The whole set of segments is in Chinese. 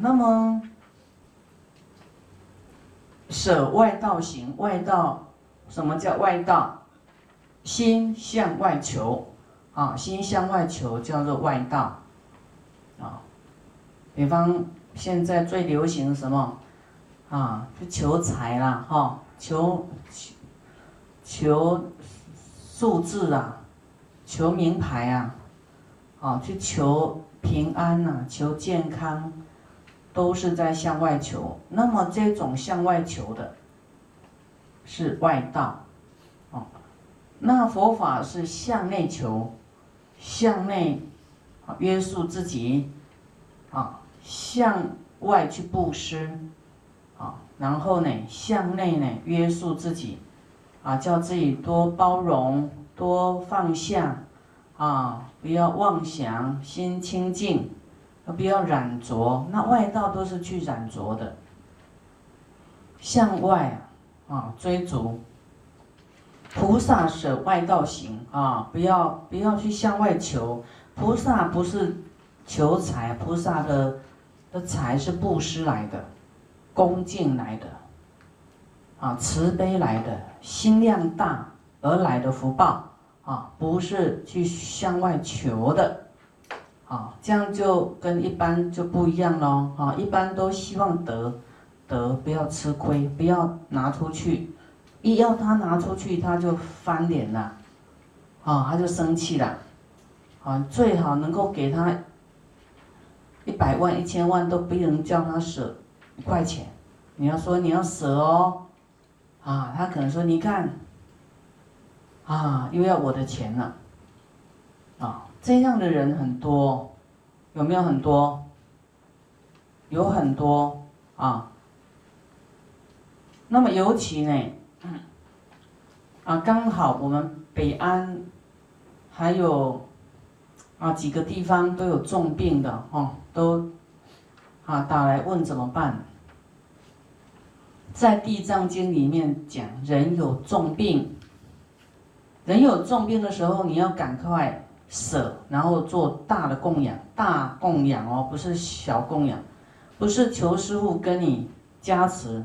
那么舍外道行，外道什么叫外道？心向外求，啊，心向外求叫做外道，啊，比方现在最流行什么？啊，去求财啦，哈，求求求数字啊，求名牌啊，啊，去求平安呐，求健康，都是在向外求。那么这种向外求的，是外道，哦，那佛法是向内求，向内啊约束自己，啊，向外去布施。啊，然后呢，向内呢约束自己，啊，叫自己多包容、多放下，啊，不要妄想，心清净，不要染着。那外道都是去染着的。向外啊，追逐。菩萨舍外道行啊，不要不要去向外求。菩萨不是求财，菩萨的的财是布施来的。恭敬来的，啊，慈悲来的，心量大而来的福报啊，不是去向外求的，啊，这样就跟一般就不一样喽，啊，一般都希望得，得不要吃亏，不要拿出去，一要他拿出去他就翻脸了，啊，他就生气了，啊，最好能够给他一百万、一千万都不能叫他舍。一块钱，你要说你要舍哦，啊，他可能说你看，啊，又要我的钱了，啊，这样的人很多，有没有很多？有很多啊。那么尤其呢，啊，刚好我们北安还有啊几个地方都有重病的哦，都啊打来问怎么办。在《地藏经》里面讲，人有重病，人有重病的时候，你要赶快舍，然后做大的供养，大供养哦，不是小供养，不是求师傅跟你加持，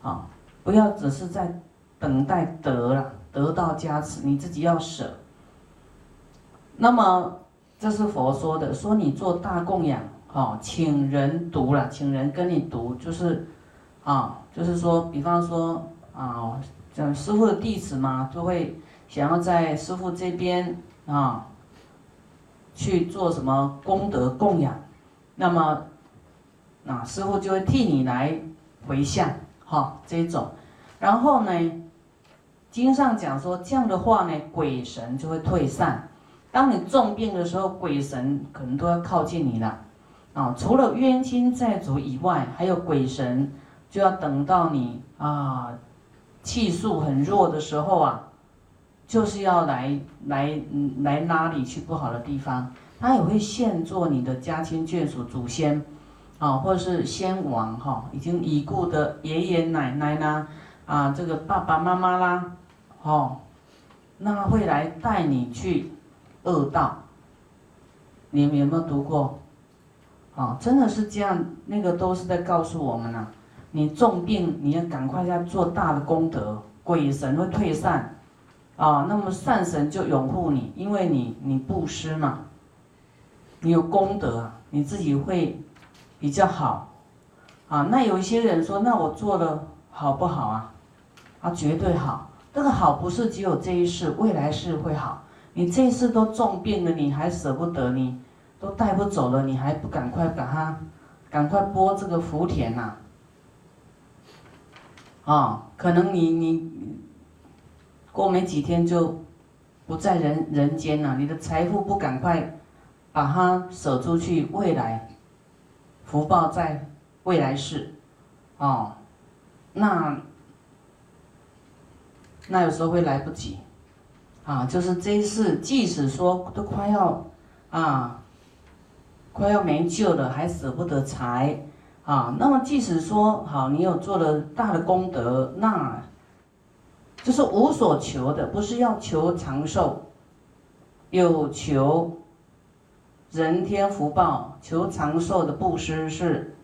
啊，不要只是在等待得了得到加持，你自己要舍。那么这是佛说的，说你做大供养，哦，请人读了，请人跟你读，就是。啊，就是说，比方说啊，讲师傅的弟子嘛，就会想要在师傅这边啊去做什么功德供养，那么啊，师傅就会替你来回向，哈，这种。然后呢，经上讲说这样的话呢，鬼神就会退散。当你重病的时候，鬼神可能都要靠近你了。啊，除了冤亲债主以外，还有鬼神。就要等到你啊，气数很弱的时候啊，就是要来来来拉你去不好的地方。他也会现做你的家亲眷属、祖先啊，或者是先王哈，已经已故的爷爷奶奶啦，啊，这个爸爸妈妈啦，哦，那会来带你去恶道。你们有没有读过？啊，真的是这样，那个都是在告诉我们呢。你重病，你要赶快要做大的功德，鬼神会退散，啊，那么善神就拥护你，因为你你布施嘛，你有功德，你自己会比较好，啊，那有一些人说，那我做了好不好啊？啊，绝对好，这个好不是只有这一世，未来世会好。你这一世都重病了，你还舍不得，你都带不走了，你还不赶快把它，赶快播这个福田呐？啊，可能你你过没几天就不在人人间了，你的财富不赶快把它舍出去，未来福报在未来世，哦，那那有时候会来不及，啊，就是这一世，即使说都快要啊快要没救了，还舍不得财。啊，那么即使说好，你有做了大的功德，那就是无所求的，不是要求长寿，有求人天福报，求长寿的布施是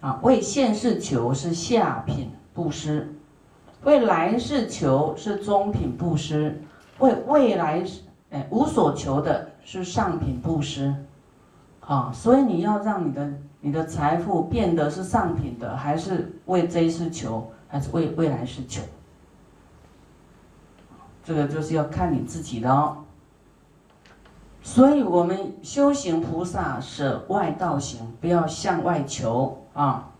啊，为现世求是下品布施，为来世求是中品布施，为未来哎无所求的是上品布施。啊，所以你要让你的你的财富变得是上品的，还是为这一世求，还是为未来世求？这个就是要看你自己的哦。所以我们修行菩萨是外道行，不要向外求啊。